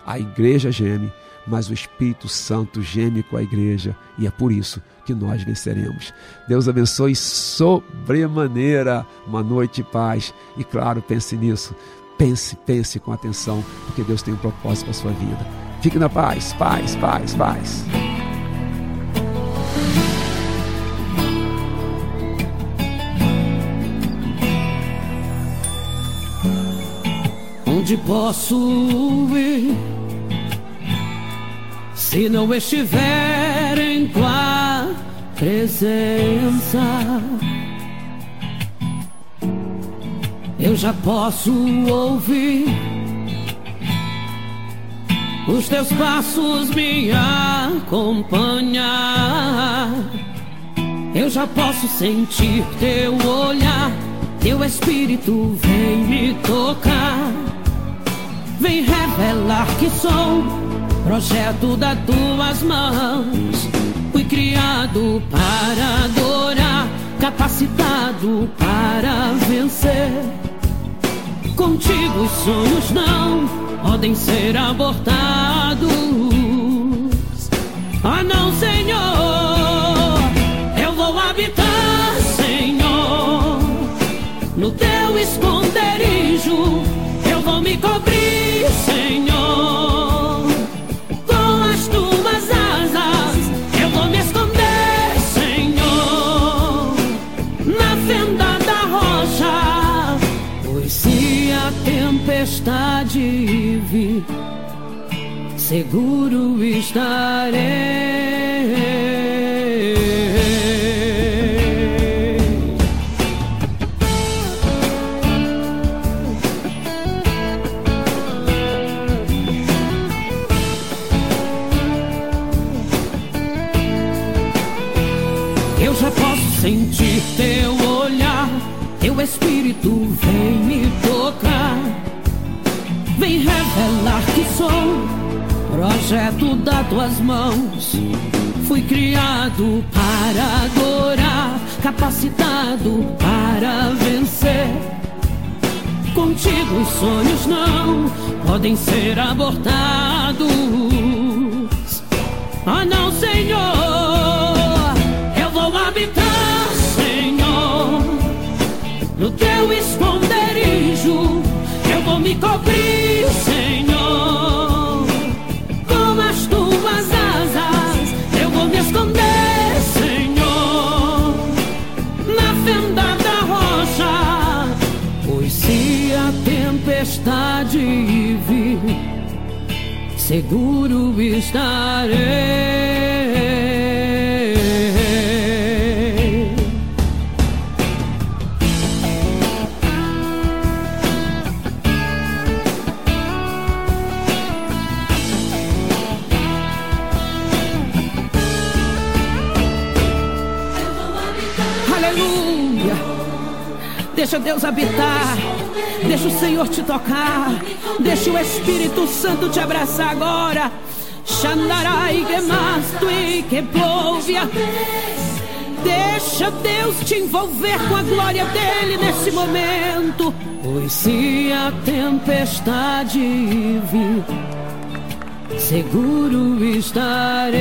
a igreja geme, mas o Espírito Santo geme com a igreja e é por isso que nós venceremos. Deus abençoe sobremaneira uma noite de paz e claro, pense nisso. Pense, pense com atenção, porque Deus tem um propósito para a sua vida. Fique na paz, paz, paz, paz. Onde posso ir se não estiver em tua presença? Eu já posso ouvir os teus passos me acompanhar. Eu já posso sentir teu olhar, teu espírito vem me tocar, vem revelar que sou projeto das tuas mãos. Fui criado para adorar, capacitado para vencer. Contigo os sonhos não podem ser abortados. Ah, não, Senhor, eu vou habitar, Senhor, no teu esconderijo. Eu vou me cobrir, seguro estarei. Sou projeto das tuas mãos. Fui criado para adorar, capacitado para vencer. Contigo os sonhos não podem ser abortados. Ah, não, Senhor, eu vou habitar, Senhor, no teu esconderijo. Eu vou me cobrir, seguro estarei. Aleluia, deixa Deus habitar Deixa o Senhor te tocar. Deixa o Espírito Santo te abraçar agora. Xandarai e que. Deixa Deus te envolver com a glória dele nesse momento. Pois se a tempestade vir, seguro estarei.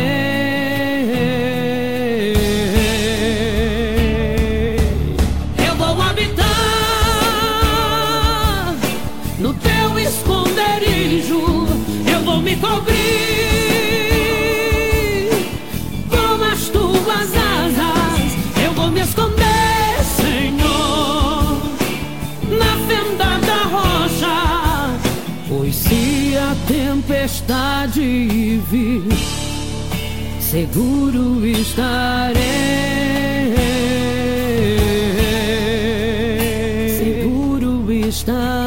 Cobrir com as tuas asas. Eu vou me esconder, Senhor, na fenda da rocha. Pois se a tempestade vir, seguro estarei. Seguro estarei.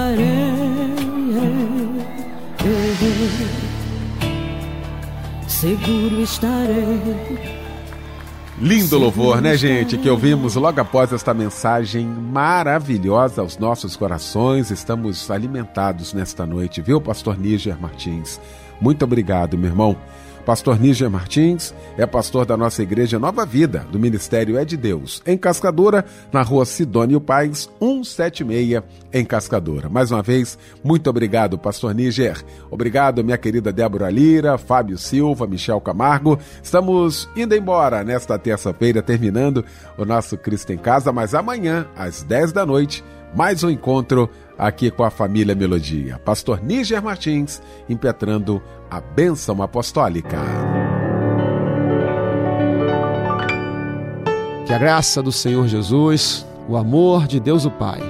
Seguro estarei. Lindo louvor, né, gente? Que ouvimos logo após esta mensagem maravilhosa aos nossos corações. Estamos alimentados nesta noite, viu, Pastor Níger Martins? Muito obrigado, meu irmão. Pastor Níger Martins é pastor da nossa igreja Nova Vida, do Ministério É de Deus, em Cascadora, na rua Sidônio Paz, 176, em Cascadora. Mais uma vez, muito obrigado, pastor Níger. Obrigado, minha querida Débora Lira, Fábio Silva, Michel Camargo. Estamos indo embora nesta terça-feira, terminando o nosso Cristo em Casa, mas amanhã, às 10 da noite, mais um encontro aqui com a família Melodia. Pastor Níger Martins, impetrando a bênção apostólica. Que a graça do Senhor Jesus, o amor de Deus o Pai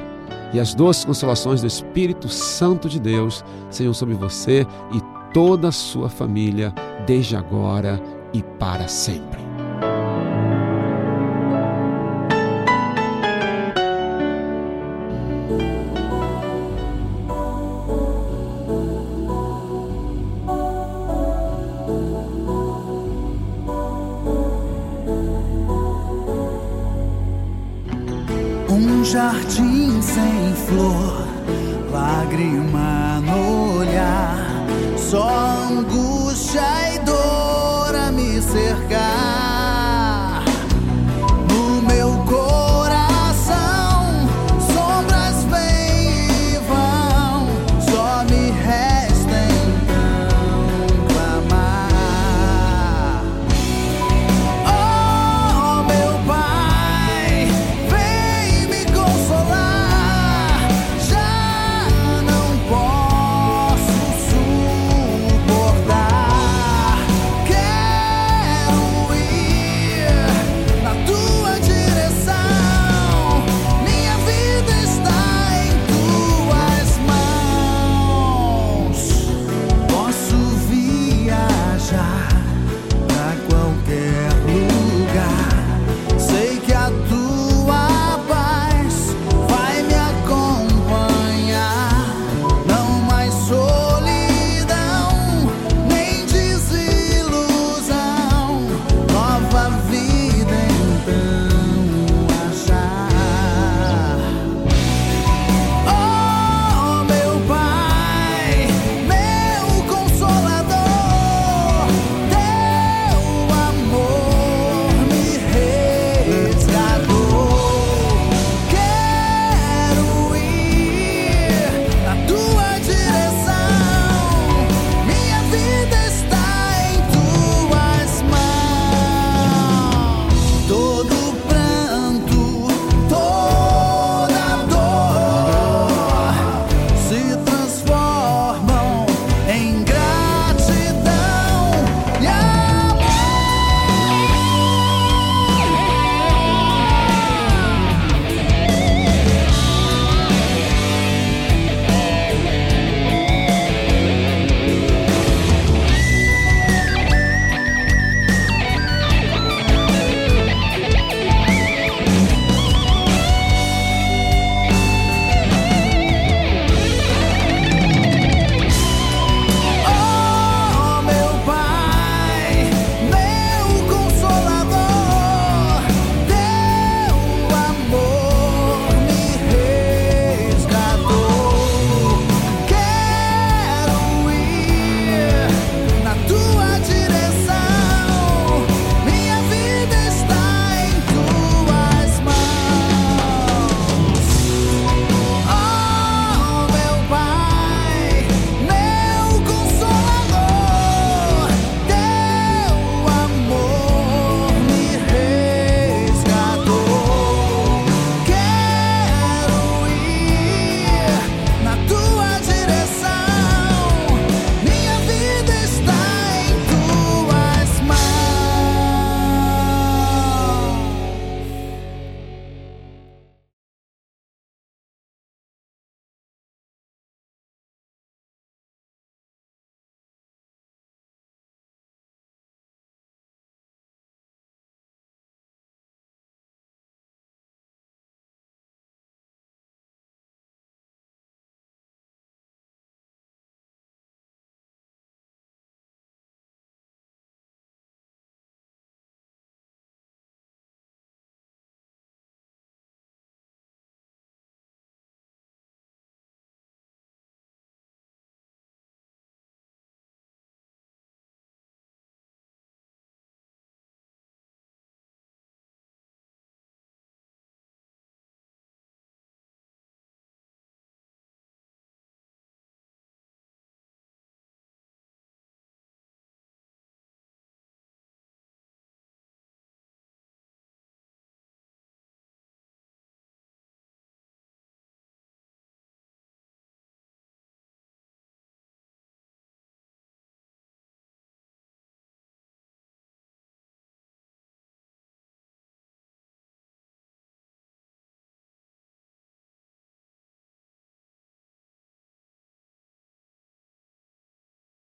e as doces consolações do Espírito Santo de Deus sejam sobre você e toda a sua família, desde agora e para sempre.